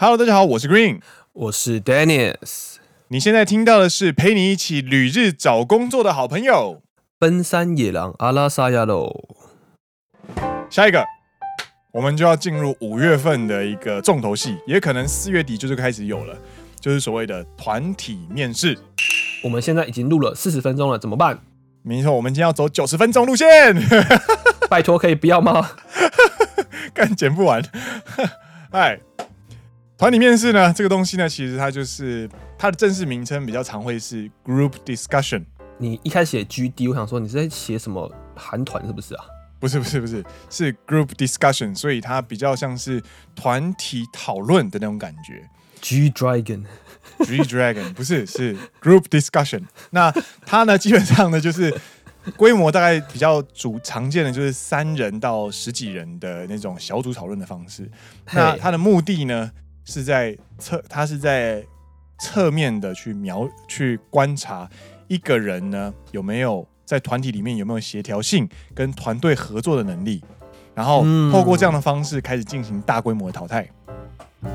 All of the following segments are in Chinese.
Hello，大家好，我是 Green，我是 Dennis。你现在听到的是陪你一起旅日找工作的好朋友——奔山野狼阿拉萨亚喽。下一个，我们就要进入五月份的一个重头戏，也可能四月底就是开始有了，就是所谓的团体面试。我们现在已经录了四十分钟了，怎么办？没错，我们今天要走九十分钟路线。拜托，可以不要吗？干剪不完。哎。团体面试呢，这个东西呢，其实它就是它的正式名称比较常会是 group discussion。你一开始写 GD，我想说你是在写什么韩团是不是啊？不是不是不是，是 group discussion，所以它比较像是团体讨论的那种感觉。G Dragon，G Dragon 不是是 group discussion。那它呢，基本上呢就是规模大概比较主常见的就是三人到十几人的那种小组讨论的方式。那它的目的呢？是在侧，他是在侧面的去描去观察一个人呢，有没有在团体里面有没有协调性跟团队合作的能力，然后透过这样的方式开始进行大规模的淘汰。嗯、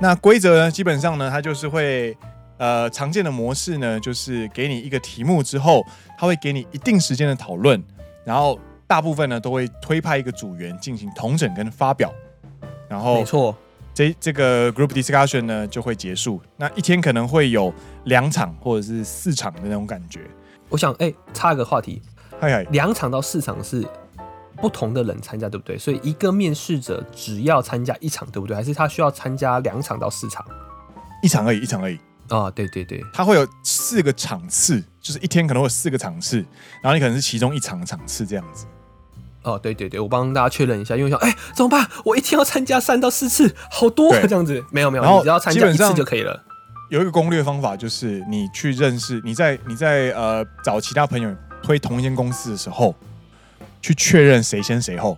那规则呢，基本上呢，它就是会呃常见的模式呢，就是给你一个题目之后，他会给你一定时间的讨论，然后大部分呢都会推派一个组员进行同整跟发表，然后没错。这这个 group discussion 呢就会结束，那一天可能会有两场或者是四场的那种感觉。我想，哎、欸，插一个话题，嗨嗨，两场到四场是不同的人参加，对不对？所以一个面试者只要参加一场，对不对？还是他需要参加两场到四场？一场而已，一场而已。啊、哦，对对对，他会有四个场次，就是一天可能会有四个场次，然后你可能是其中一场的场次这样子。哦，对对对，我帮大家确认一下，因为想，哎，怎么办？我一天要参加三到四次，好多这样子。没有没有，你只要参加一次就可以了。有一个攻略方法，就是你去认识，你在你在呃找其他朋友推同一间公司的时候，去确认谁先谁后。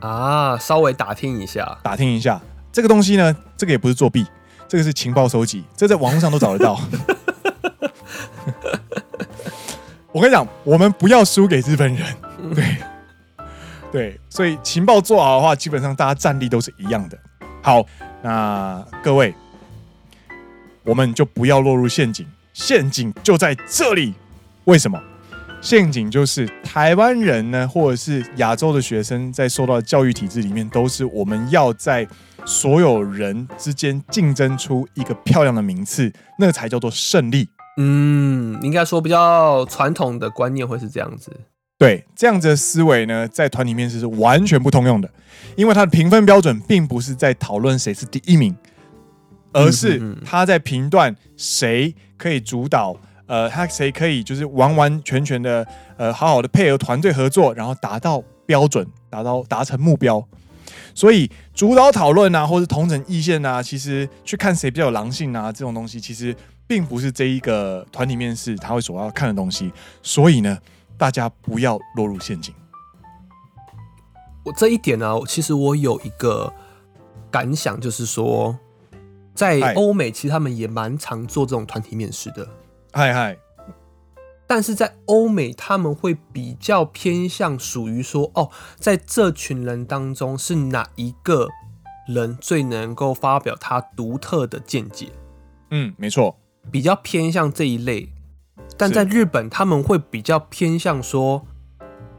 啊，稍微打听一下，打听一下这个东西呢，这个也不是作弊，这个是情报收集，这个、在网络上都找得到。我跟你讲，我们不要输给日本人，对。对，所以情报做好的话，基本上大家战力都是一样的。好，那各位，我们就不要落入陷阱，陷阱就在这里。为什么？陷阱就是台湾人呢，或者是亚洲的学生，在受到教育体制里面，都是我们要在所有人之间竞争出一个漂亮的名次，那才叫做胜利。嗯，应该说比较传统的观念会是这样子。对，这样子的思维呢，在团体面试是完全不通用的，因为它的评分标准并不是在讨论谁是第一名，而是他在评断谁可以主导，呃，他谁可以就是完完全全的，呃，好好的配合团队合作，然后达到标准，达到达成目标。所以主导讨论啊，或是同整意见啊，其实去看谁比较有狼性啊，这种东西其实并不是这一个团体面试他会所要看的东西。所以呢。大家不要落入陷阱。我这一点呢、啊，其实我有一个感想，就是说，在欧美其实他们也蛮常做这种团体面试的。嗨嗨，但是在欧美他们会比较偏向属于说，哦，在这群人当中是哪一个人最能够发表他独特的见解？嗯，没错，比较偏向这一类。但在日本，他们会比较偏向说，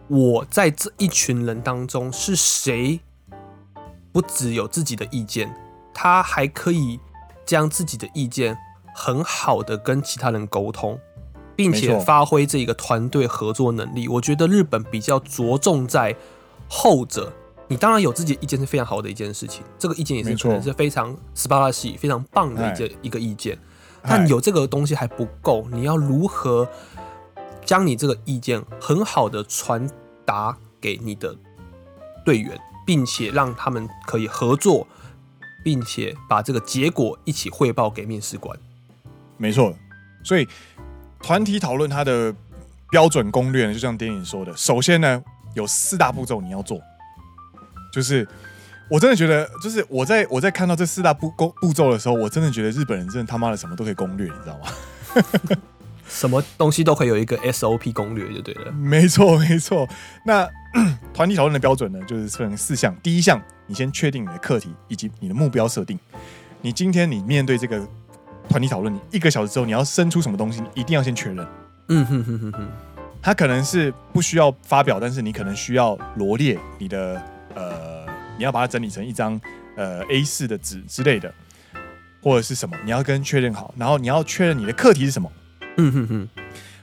我在这一群人当中是谁，不只有自己的意见，他还可以将自己的意见很好的跟其他人沟通，并且发挥这个团队合作能力。我觉得日本比较着重在后者。你当然有自己的意见是非常好的一件事情，这个意见也是可能是非常斯巴拉西非常棒的一件一个意见。但有这个东西还不够，你要如何将你这个意见很好的传达给你的队员，并且让他们可以合作，并且把这个结果一起汇报给面试官。没错，所以团体讨论它的标准攻略呢，就像电影说的，首先呢有四大步骤你要做，就是。我真的觉得，就是我在我在看到这四大步步步骤的时候，我真的觉得日本人真的他妈的什么都可以攻略，你知道吗？什么东西都可以有一个 SOP 攻略就对了。没错没错。那 团体讨论的标准呢，就是分成四项。第一项，你先确定你的课题以及你的目标设定。你今天你面对这个团体讨论，你一个小时之后你要生出什么东西，你一定要先确认。嗯哼哼哼哼，它可能是不需要发表，但是你可能需要罗列你的呃，你要把它整理成一张呃 A 四的纸之类的，或者是什么，你要跟确认好，然后你要确认你的课题是什么。嗯哼哼。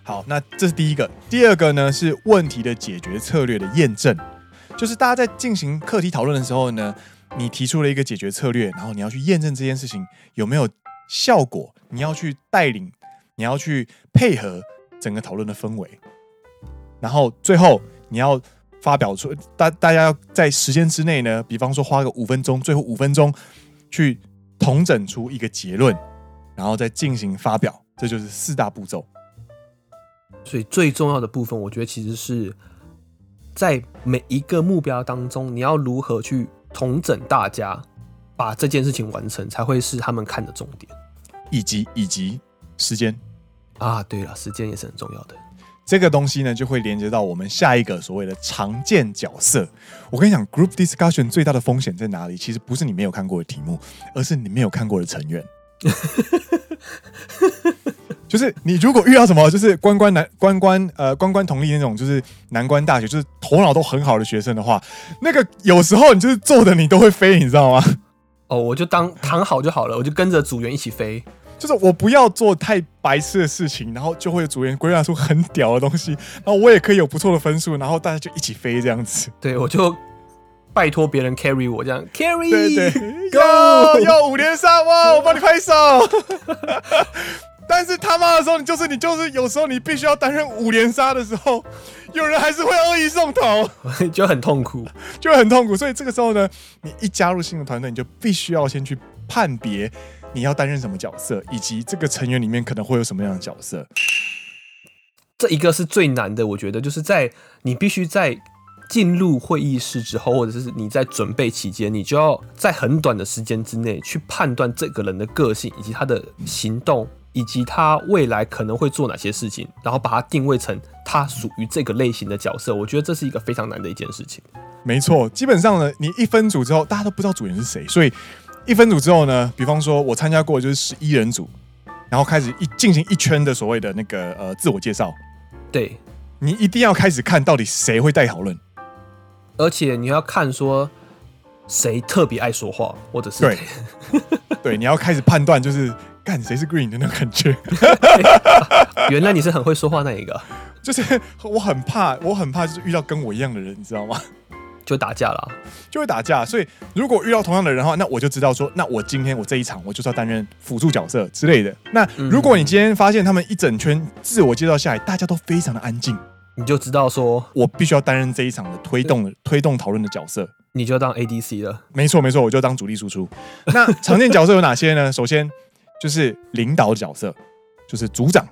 好，那这是第一个。第二个呢是问题的解决策略的验证，就是大家在进行课题讨论的时候呢，你提出了一个解决策略，然后你要去验证这件事情有没有效果，你要去带领，你要去配合整个讨论的氛围，然后最后你要发表出大大家要在时间之内呢，比方说花个五分钟，最后五分钟去统整出一个结论，然后再进行发表，这就是四大步骤。所以最重要的部分，我觉得其实是在每一个目标当中，你要如何去统整大家，把这件事情完成，才会是他们看的重点，以及以及时间啊，对了，时间也是很重要的。这个东西呢，就会连接到我们下一个所谓的常见角色。我跟你讲，group discussion 最大的风险在哪里？其实不是你没有看过的题目，而是你没有看过的成员。就是你如果遇到什么，就是关关难关关呃关关同历那种，就是难关大学，就是头脑都很好的学生的话，那个有时候你就是做的你都会飞，你知道吗？哦，我就当躺好就好了，我就跟着组员一起飞。就是我不要做太白痴的事情，然后就会有组员归纳出很屌的东西，然后我也可以有不错的分数，然后大家就一起飞这样子。对，我就拜托别人 carry 我这样 carry，对对，Go，要 五连杀哇，我帮你拍手。但是他妈的时候，你就是你就是有时候你必须要担任五连杀的时候，有人还是会恶意送头，就很痛苦，就很痛苦。所以这个时候呢，你一加入新的团队，你就必须要先去判别你要担任什么角色，以及这个成员里面可能会有什么样的角色。这一个是最难的，我觉得就是在你必须在进入会议室之后，或者是你在准备期间，你就要在很短的时间之内去判断这个人的个性以及他的行动。以及他未来可能会做哪些事情，然后把它定位成他属于这个类型的角色，我觉得这是一个非常难的一件事情。没错，基本上呢，你一分组之后，大家都不知道组员是谁，所以一分组之后呢，比方说我参加过就是十一人组，然后开始一进行一圈的所谓的那个呃自我介绍，对，你一定要开始看到底谁会带讨论，而且你要看说谁特别爱说话，或者是对，对，你要开始判断就是。干谁是 Green 的那种感觉？原来你是很会说话那一个。就是我很怕，我很怕就是遇到跟我一样的人，你知道吗？就打架了，就会打架。所以如果遇到同样的人的话，那我就知道说，那我今天我这一场我就是要担任辅助角色之类的。那如果你今天发现他们一整圈自我介绍下来，大家都非常的安静，你就知道说我必须要担任这一场的推动的推动讨论的角色，你就当 ADC 了。没错没错，我就当主力输出。那常见角色有哪些呢？首先。就是领导的角色，就是组长。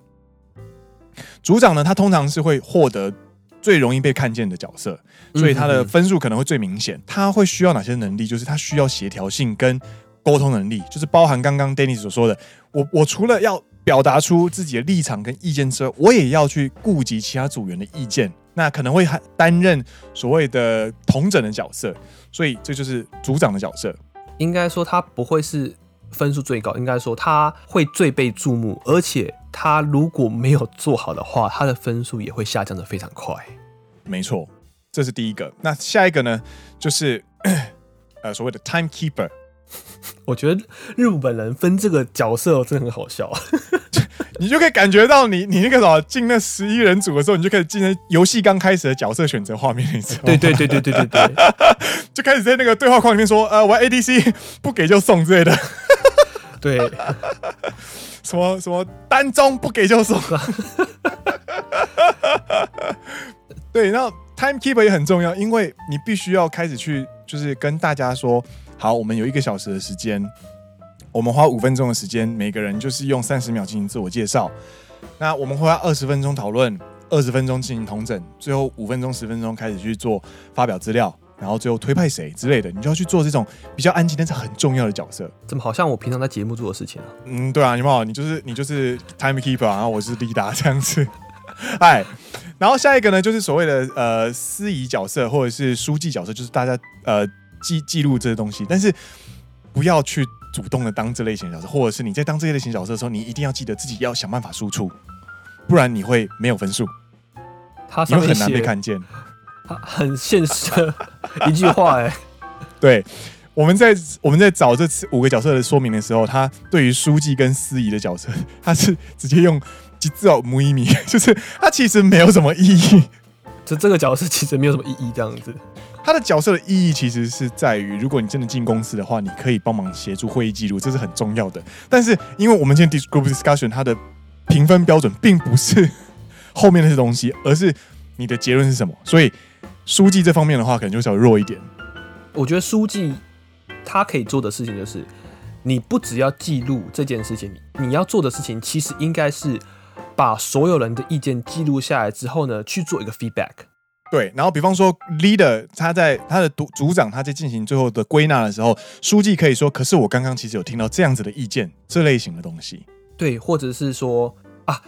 组长呢，他通常是会获得最容易被看见的角色，所以他的分数可能会最明显。他会需要哪些能力？就是他需要协调性跟沟通能力，就是包含刚刚 Dennis 所说的，我我除了要表达出自己的立场跟意见之外，我也要去顾及其他组员的意见。那可能会还担任所谓的同整的角色，所以这就是组长的角色。应该说，他不会是。分数最高，应该说他会最被注目，而且他如果没有做好的话，他的分数也会下降的非常快。没错，这是第一个。那下一个呢？就是 呃所谓的 timekeeper。我觉得日本人分这个角色真的很好笑，你就可以感觉到你你那个什么进那十一人组的时候，你就可以进那游戏刚开始的角色选择画面，你知道吗？对对对对对对对，就开始在那个对话框里面说，呃，玩 ADC 不给就送之类的。对，什么什么单中不给就送，对，然后 timekeeper 也很重要，因为你必须要开始去，就是跟大家说，好，我们有一个小时的时间，我们花五分钟的时间，每个人就是用三十秒进行自我介绍，那我们会花二十分钟讨论，二十分钟进行同整，最后五分钟十分钟开始去做发表资料。然后最后推派谁之类的，你就要去做这种比较安静但是很重要的角色。怎么好像我平常在节目做的事情啊？嗯，对啊，你们好，你就是你就是 timekeeper，然后我是 leader 这样子。哎，然后下一个呢，就是所谓的呃司仪角色或者是书记角色，就是大家呃记记录这些东西，但是不要去主动的当这类型角色，或者是你在当这些类型角色的时候，你一定要记得自己要想办法输出，不然你会没有分数，他你会很难被看见。很现实的 一句话哎、欸，对，我们在我们在找这次五个角色的说明的时候，他对于书记跟司仪的角色，他是直接用“吉字奥姆伊米”，就是他其实没有什么意义。就这个角色其实没有什么意义，这样子。他的角色的意义其实是在于，如果你真的进公司的话，你可以帮忙协助会议记录，这是很重要的。但是，因为我们今天 group discussion 它的评分标准并不是后面那些东西，而是你的结论是什么，所以。书记这方面的话，可能就稍微弱一点。我觉得书记他可以做的事情就是，你不只要记录这件事情，你要做的事情其实应该是把所有人的意见记录下来之后呢，去做一个 feedback。对，然后比方说 leader 他在他的组组长他在进行最后的归纳的时候，书记可以说：“可是我刚刚其实有听到这样子的意见，这类型的东西。”对，或者是说啊。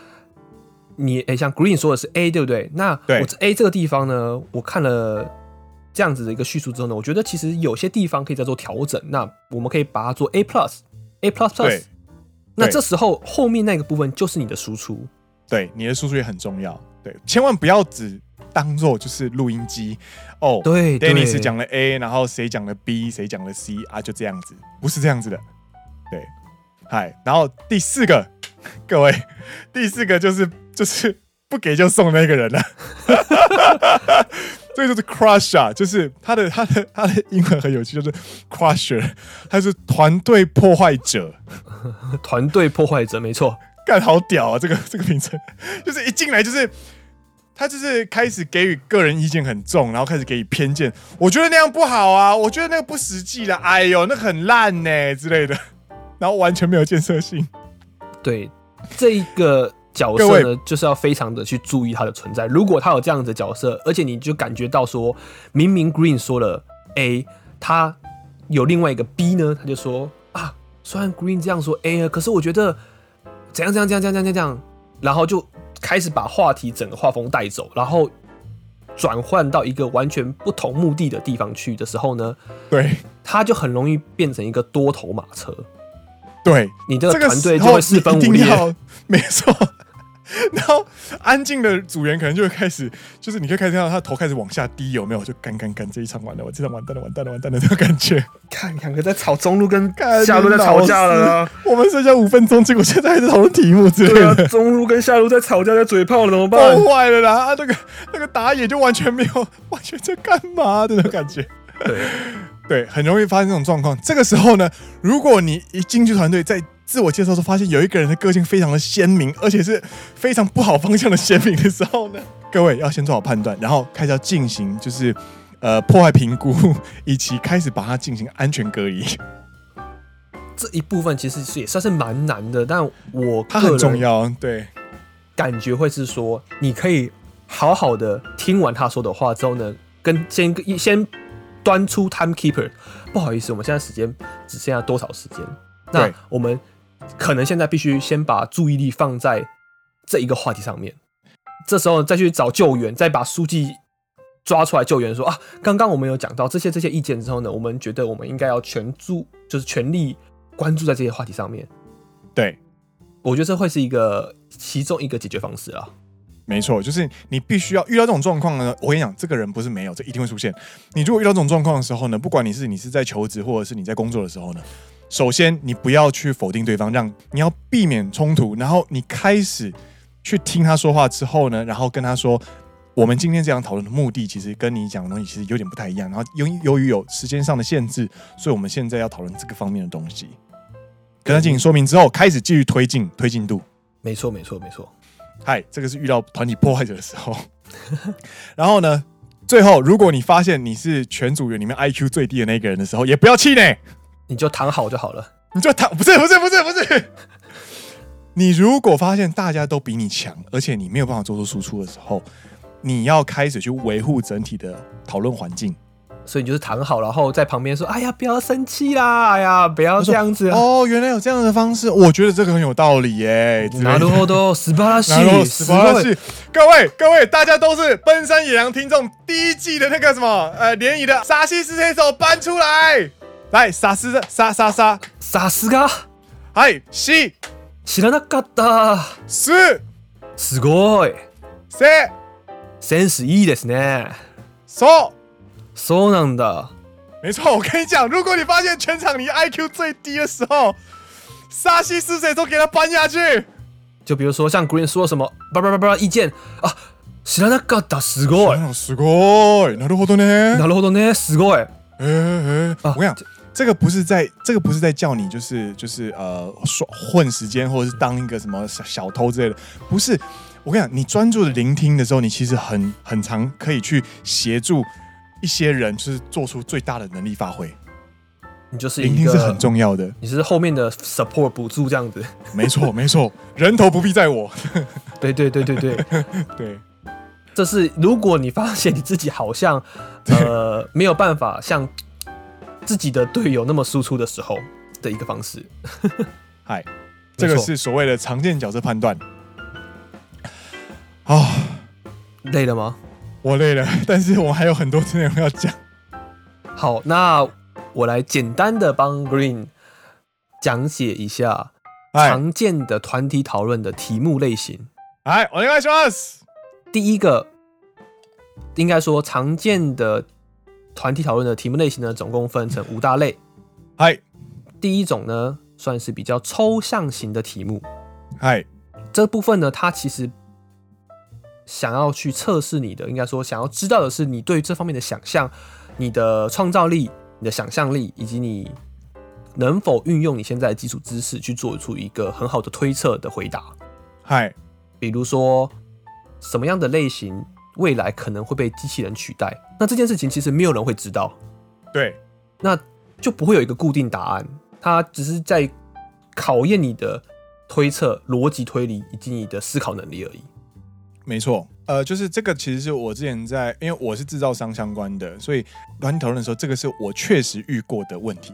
你诶、欸，像 Green 说的是 A，对不对？那我这 A 这个地方呢，我看了这样子的一个叙述之后呢，我觉得其实有些地方可以再做调整。那我们可以把它做 A plus，A plus plus。那这时候后面那个部分就是你的输出。对，你的输出也很重要。对，千万不要只当做就是录音机哦。对，Dennis 讲了 A，然后谁讲了 B，谁讲了 C 啊，就这样子，不是这样子的。对，嗨，然后第四个，各位，第四个就是。就是不给就送那个人了，这个就是 crusher，就是他的他的他的英文很有趣，就是 crusher，他是团队破坏者，团队破坏者没错，干好屌啊！这个这个名称，就是一进来就是他就是开始给予个人意见很重，然后开始给予偏见，我觉得那样不好啊，我觉得那个不实际了，哎呦，那很烂呢之类的，然后完全没有建设性。对，这一个。角色呢，就是要非常的去注意他的存在。如果他有这样子的角色，而且你就感觉到说，明明 Green 说了 A，他有另外一个 B 呢，他就说啊，虽然 Green 这样说 A 啊，可是我觉得怎样怎样怎样怎样怎样怎样，然后就开始把话题整个画风带走，然后转换到一个完全不同目的的地方去的时候呢，对，他就很容易变成一个多头马车。对，你这个团队就会四分五裂，没错。然后安静的组员可能就会开始，就是你可以开始看到他头开始往下低，有没有？就干干干，这一场完了，我这场完蛋了，完蛋了，完蛋了，这种感觉。看两个在吵中路跟下路在吵架了，我们剩下五分钟，结果现在还在讨论题目之类的。对啊，中路跟下路在吵架，在嘴炮了，怎么办？崩坏了啦！啊，那个那个打野就完全没有，完全在干嘛的那种感觉。对对，很容易发生这种状况。这个时候呢，如果你一进去团队，在自我介绍时发现有一个人的个性非常的鲜明，而且是非常不好方向的鲜明的时候呢，各位要先做好判断，然后开始要进行就是呃破坏评估，以及开始把它进行安全隔离。这一部分其实是也算是蛮难的，但我它很重要，对，感觉会是说你可以好好的听完他说的话之后呢，跟先先端出 timekeeper，不好意思，我们现在时间只剩下多少时间？那我们。可能现在必须先把注意力放在这一个话题上面，这时候再去找救援，再把书记抓出来救援，说啊，刚刚我们有讲到这些这些意见之后呢，我们觉得我们应该要全注，就是全力关注在这些话题上面。对，我觉得这会是一个其中一个解决方式啊。没错，就是你必须要遇到这种状况呢。我跟你讲，这个人不是没有，这一定会出现。你如果遇到这种状况的时候呢，不管你是你是在求职，或者是你在工作的时候呢。首先，你不要去否定对方，让你要避免冲突。然后你开始去听他说话之后呢，然后跟他说，我们今天这样讨论的目的，其实跟你讲的东西其实有点不太一样。然后由由于有时间上的限制，所以我们现在要讨论这个方面的东西。跟他进行说明之后，开始继续推进推进度。没错，没错，没错。嗨，这个是遇到团体破坏者的时候。然后呢，最后如果你发现你是全组员里面 IQ 最低的那个人的时候，也不要气馁。你就躺好就好了，你就躺，不是不是不是不是。你如果发现大家都比你强，而且你没有办法做出输出的时候，你要开始去维护整体的讨论环境。所以你就是躺好，然后在旁边说：“哎呀，不要生气啦！哎呀，不要这样子。”哦，原来有这样的方式，我觉得这个很有道理耶。なるほど，斯巴拉西，斯巴拉西。各位各位，大家都是奔山野狼听众，第一季的那个什么呃联谊的沙西斯这首搬出来，来沙斯的沙沙沙，沙斯嘎，嗨西，知らなかった，是，すごい，せ，センスいいですね，そう。 そうなんだ，没错，我跟你讲，如果你发现全场你 IQ 最低的时候，沙西是谁都给他搬下去。就比如说像 Green 说什么，叭叭叭叭意见啊，知らなかった，すごい，すごい，なるほどね，なるほどね，すごい。哎哎，我跟你讲，这个不是在，这个不是在叫你就是就是呃耍混时间，或者是当一个什么小小偷之类的，不是。我跟你讲，你专注的聆听的时候，你其实很很常可以去协助。 一些人就是做出最大的能力发挥，你就是聆听是很重要的，你是后面的 support 补助这样子，没错 没错，人头不必在我，对对对对对。对，这是如果你发现你自己好像呃没有办法像自己的队友那么输出的时候的一个方式，嗨，这个是所谓的常见角色判断，啊，累了吗？我累了，但是我还有很多内容要讲。好，那我来简单的帮 Green 讲解一下常见的团体讨论的题目类型。来，お愿いします。第一个，应该说常见的团体讨论的题目类型呢，总共分成五大类。嗨，第一种呢，算是比较抽象型的题目。嗨，这部分呢，它其实。 想要去测试你的，应该说想要知道的是你对这方面的想象、你的创造力、你的想象力，以及你能否运用你现在的基础知识去做出一个很好的推测的回答。嗨，比如说什么样的类型未来可能会被机器人取代？那这件事情其实没有人会知道。对，那就不会有一个固定答案，它只是在考验你的推测、逻辑推理以及你的思考能力而已。没错，呃，就是这个，其实是我之前在，因为我是制造商相关的，所以团体讨论的时候，这个是我确实遇过的问题。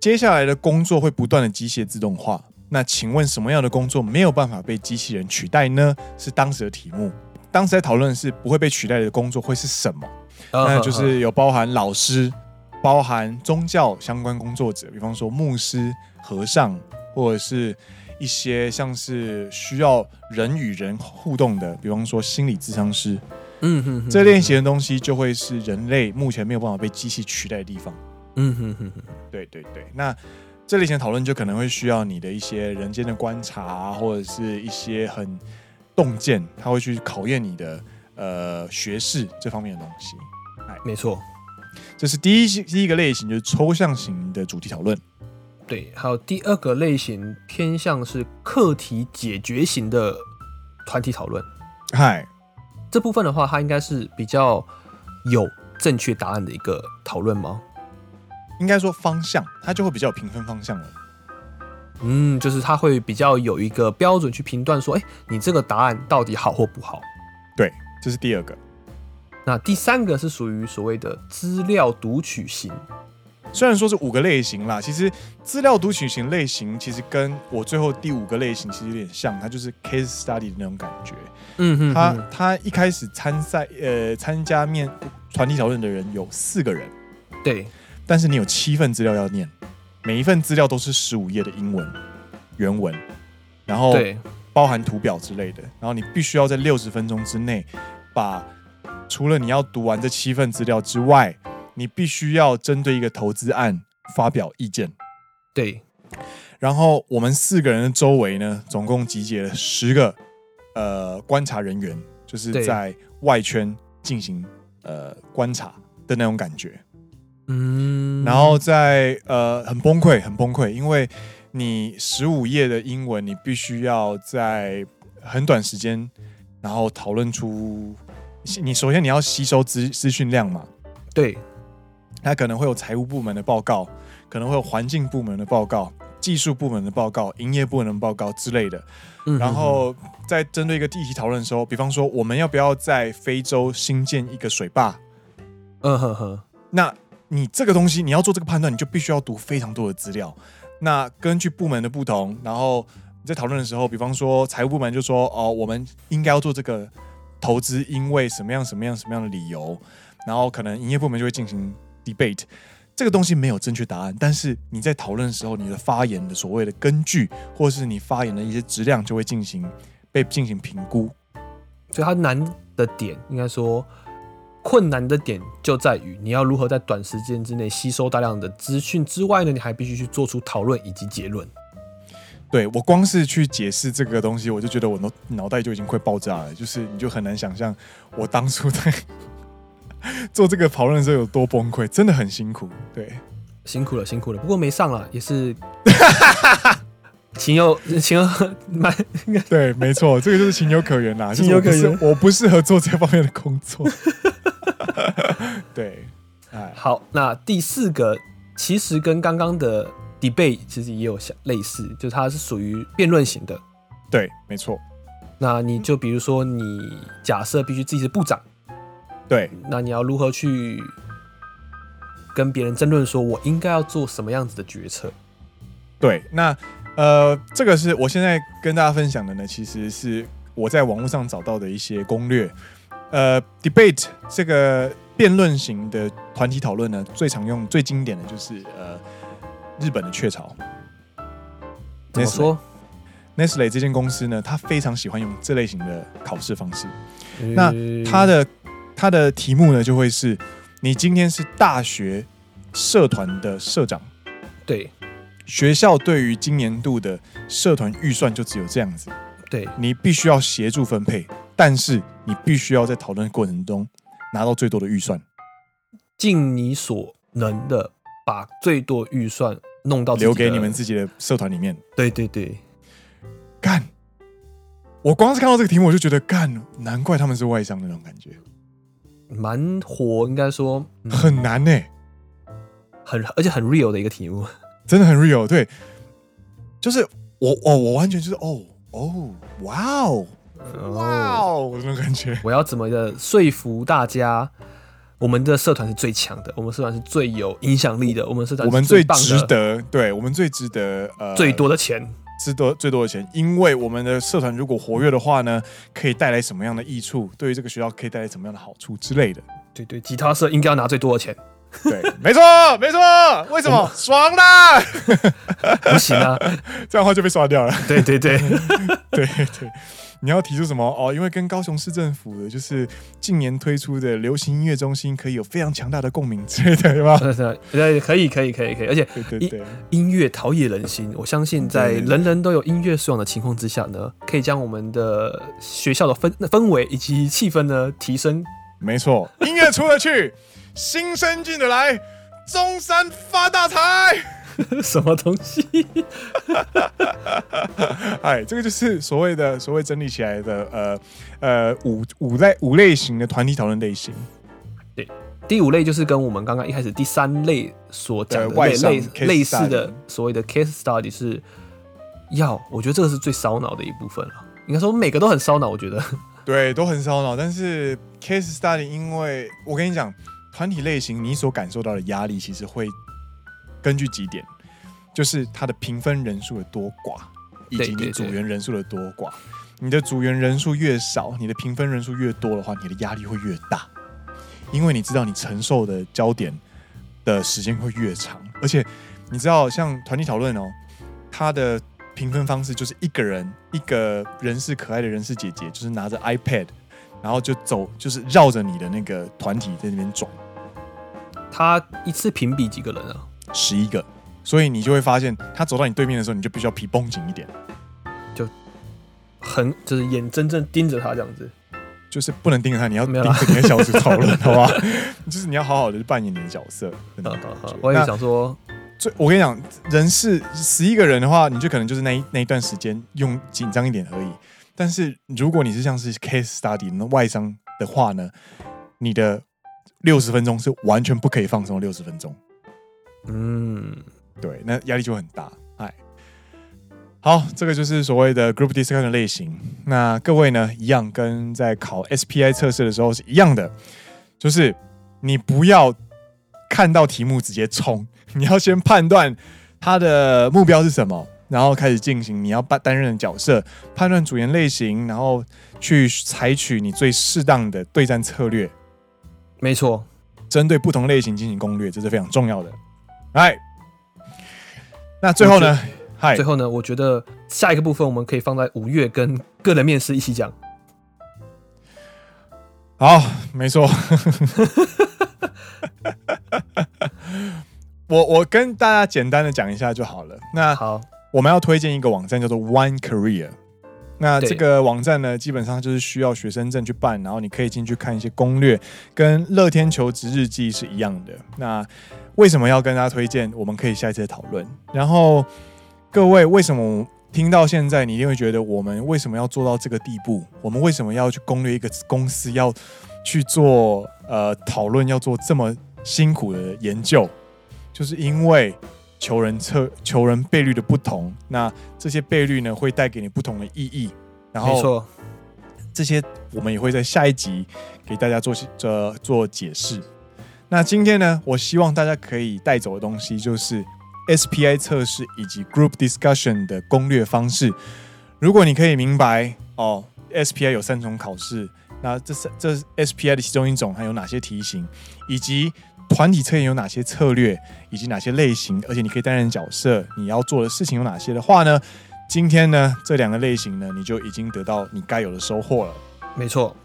接下来的工作会不断的机械自动化，那请问什么样的工作没有办法被机器人取代呢？是当时的题目。当时在讨论是不会被取代的工作会是什么？那就是有包含老师，包含宗教相关工作者，比方说牧师、和尚，或者是。一些像是需要人与人互动的，比方说心理咨商师，嗯哼，哼，这类型的东西就会是人类目前没有办法被机器取代的地方。嗯哼哼哼，对对对。那这类型的讨论就可能会需要你的一些人间的观察，或者是一些很洞见，他会去考验你的呃学识这方面的东西。哎，没错，这是第一第一个类型，就是抽象型的主题讨论。对，还有第二个类型偏向是课题解决型的团体讨论。嗨，这部分的话，它应该是比较有正确答案的一个讨论吗？应该说方向，它就会比较有评分方向了。嗯，就是它会比较有一个标准去评断说，哎，你这个答案到底好或不好？对，这是第二个。那第三个是属于所谓的资料读取型。虽然说是五个类型啦，其实资料读取型类型其实跟我最后第五个类型其实有点像，它就是 case study 的那种感觉。嗯哼，他他一开始参赛呃参加面团体讨论的人有四个人，对，但是你有七份资料要念，每一份资料都是十五页的英文原文，然后包含图表之类的，然后你必须要在六十分钟之内把除了你要读完这七份资料之外。你必须要针对一个投资案发表意见，对。然后我们四个人的周围呢，总共集结了十个呃观察人员，就是在外圈进行呃观察的那种感觉。嗯。然后在呃很崩溃，很崩溃，因为你十五页的英文，你必须要在很短时间，然后讨论出你首先你要吸收资资讯量嘛，对。它可能会有财务部门的报告，可能会有环境部门的报告、技术部门的报告、营业部门的报告之类的。嗯、然后在针对一个议题讨论的时候，比方说我们要不要在非洲新建一个水坝？嗯哼哼。那你这个东西你要做这个判断，你就必须要读非常多的资料。那根据部门的不同，然后你在讨论的时候，比方说财务部门就说哦，我们应该要做这个投资，因为什么样什么样什么样的理由，然后可能营业部门就会进行 debate。这个东西没有正确答案，但是你在讨论的时候，你的发言的所谓的根据，或是你发言的一些质量，就会进行被进行评估。所以它难的点，应该说困难的点就在于你要如何在短时间之内吸收大量的资讯之外呢，你还必须去做出讨论以及结论。对，我光是去解释这个东西，我就觉得我脑脑袋就已经快爆炸了，就是你就很难想象我当初在。做这个讨论的时候有多崩溃，真的很辛苦。对，辛苦了，辛苦了。不过没上了，也是 情有情有蛮 对，没错，这个就是情有可原啦。情有可原，我不适合做这方面的工作。对，哎，好，那第四个其实跟刚刚的 debate 其实也有相类似，就是它是属于辩论型的。对，没错。那你就比如说，你假设必须自己是部长。对，那你要如何去跟别人争论，说我应该要做什么样子的决策？对，那呃，这个是我现在跟大家分享的呢，其实是我在网络上找到的一些攻略。呃，debate 这个辩论型的团体讨论呢，最常用、最经典的就是呃日本的雀巢。怎么说？Nestle 这间公司呢，它非常喜欢用这类型的考试方式。那它的他的题目呢，就会是你今天是大学社团的社长，对，学校对于今年度的社团预算就只有这样子，对，你必须要协助分配，但是你必须要在讨论过程中拿到最多的预算，尽你所能的把最多预算弄到留给你们自己的社团里面，对对对，干，我光是看到这个题目我就觉得干，难怪他们是外商的那种感觉。蛮火，应该说、嗯、很难呢、欸，很而且很 real 的一个题目，真的很 real。对，就是我哦，我完全就是哦哦，哇哦，哇哦，这种感觉。我要怎么的说服大家，我们的社团是最强的，我们社团是最有影响力的，我们社团我们最值得，对我们最值得呃最多的钱。值得最多的钱，因为我们的社团如果活跃的话呢，可以带来什么样的益处？对于这个学校可以带来什么样的好处之类的？对对，吉他社应该要拿最多的钱。对，没错没错。为什么？爽啦！不行啊，这样的话就被刷掉了。对对对 对对。你要提出什么哦？因为跟高雄市政府的就是近年推出的流行音乐中心可以有非常强大的共鸣之类的，对吧？对，可以，可以，可以，可以。而且，对对对，音乐陶冶人心。我相信，在人人都有音乐素养的情况之下呢，可以将我们的学校的氛氛围以及气氛呢提升。没错，音乐出得去，新生进得来，中山发大财。什么东西？哎，这个就是所谓的所谓整理起来的呃呃五五类五类型的团体讨论类型。对，第五类就是跟我们刚刚一开始第三类所讲的类类类似的所谓的 case study 是要，我觉得这个是最烧脑的一部分了。应该说每个都很烧脑，我觉得对，都很烧脑。但是 case study，因为我跟你讲，团体类型你所感受到的压力，其实会。根据几点，就是它的评分人数的多寡，以及你组员人数的多寡。你的组员人数越少，你的评分人数越多的话，你的压力会越大，因为你知道你承受的焦点的时间会越长。而且你知道，像团体讨论哦，它的评分方式就是一个人一个人是可爱的人是姐姐，就是拿着 iPad，然后就走，就是绕着你的那个团体在那边转。他一次评比几个人啊？十一个，所以你就会发现，他走到你对面的时候，你就必须要皮绷紧一点，就很就是眼睁睁盯着他这样子，就是不能盯着他，你要盯着你的小组讨论，好吧？就是你要好好的扮演你的角色。好好好，我也想说，最我跟你讲，人是十一个人的话，你就可能就是那一那一段时间用紧张一点而已。但是如果你是像是 case study 那外商的话呢，你的六十分钟是完全不可以放松，六十分钟。嗯，对，那压力就很大。哎，好，这个就是所谓的 group discussion 类型。那各位呢，一样跟在考 SPI 测试的时候是一样的，就是你不要看到题目直接冲，你要先判断它的目标是什么，然后开始进行你要担担任的角色，判断组员类型，然后去采取你最适当的对战策略。没错，针对不同类型进行攻略，这是非常重要的。哎，那最后呢？嗨，最后呢？我觉得下一个部分我们可以放在五月跟个人面试一起讲。好，没错。我我跟大家简单的讲一下就好了。那好，我们要推荐一个网站叫做 One Career。那这个网站呢，基本上就是需要学生证去办，然后你可以进去看一些攻略，跟乐天求职日记是一样的。那为什么要跟大家推荐？我们可以下一次讨论。然后各位，为什么听到现在你一定会觉得我们为什么要做到这个地步？我们为什么要去攻略一个公司，要去做呃讨论，要做这么辛苦的研究？就是因为。求人测求人倍率的不同，那这些倍率呢，会带给你不同的意义。然后，没错，这些我们也会在下一集给大家做这做解释。那今天呢，我希望大家可以带走的东西就是 SPI 测试以及 Group Discussion 的攻略方式。如果你可以明白哦，SPI 有三种考试，那这是这是 SPI 的其中一种，还有哪些题型，以及团体测验有哪些策略，以及哪些类型，而且你可以担任角色，你要做的事情有哪些的话呢？今天呢，这两个类型呢，你就已经得到你该有的收获了。没错。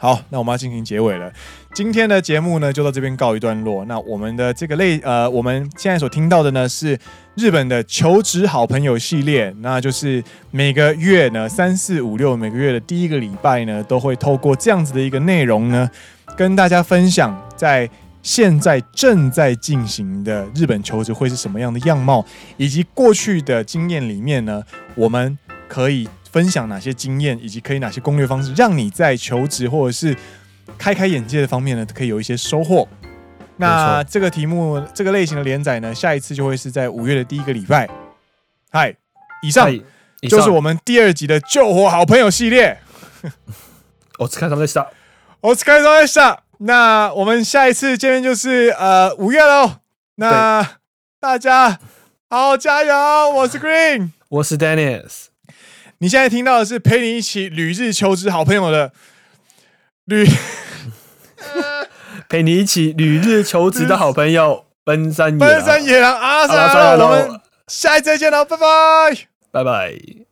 好，那我们要进行结尾了。今天的节目呢，就到这边告一段落。那我们的这个类，呃，我们现在所听到的呢，是日本的求职好朋友系列，那就是每个月呢，三四五六每个月的第一个礼拜呢，都会透过这样子的一个内容呢，跟大家分享在。现在正在进行的日本求职会是什么样的样貌，以及过去的经验里面呢，我们可以分享哪些经验，以及可以哪些攻略方式，让你在求职或者是开开眼界的方面呢，可以有一些收获。那这个题目，这个类型的连载呢，下一次就会是在五月的第一个礼拜。嗨，以上就是我们第二集的救火好朋友系列。我只看他们在杀，我只看他们在杀。那我们下一次见面就是呃五月喽。那大家好好加油！我是 Green，我是 Dennis。你现在听到的是陪你一起旅日求职好朋友的旅，陪你一起旅日求职的好朋友奔山野奔山野狼 阿三。我们下一次再见了，拜拜，拜拜。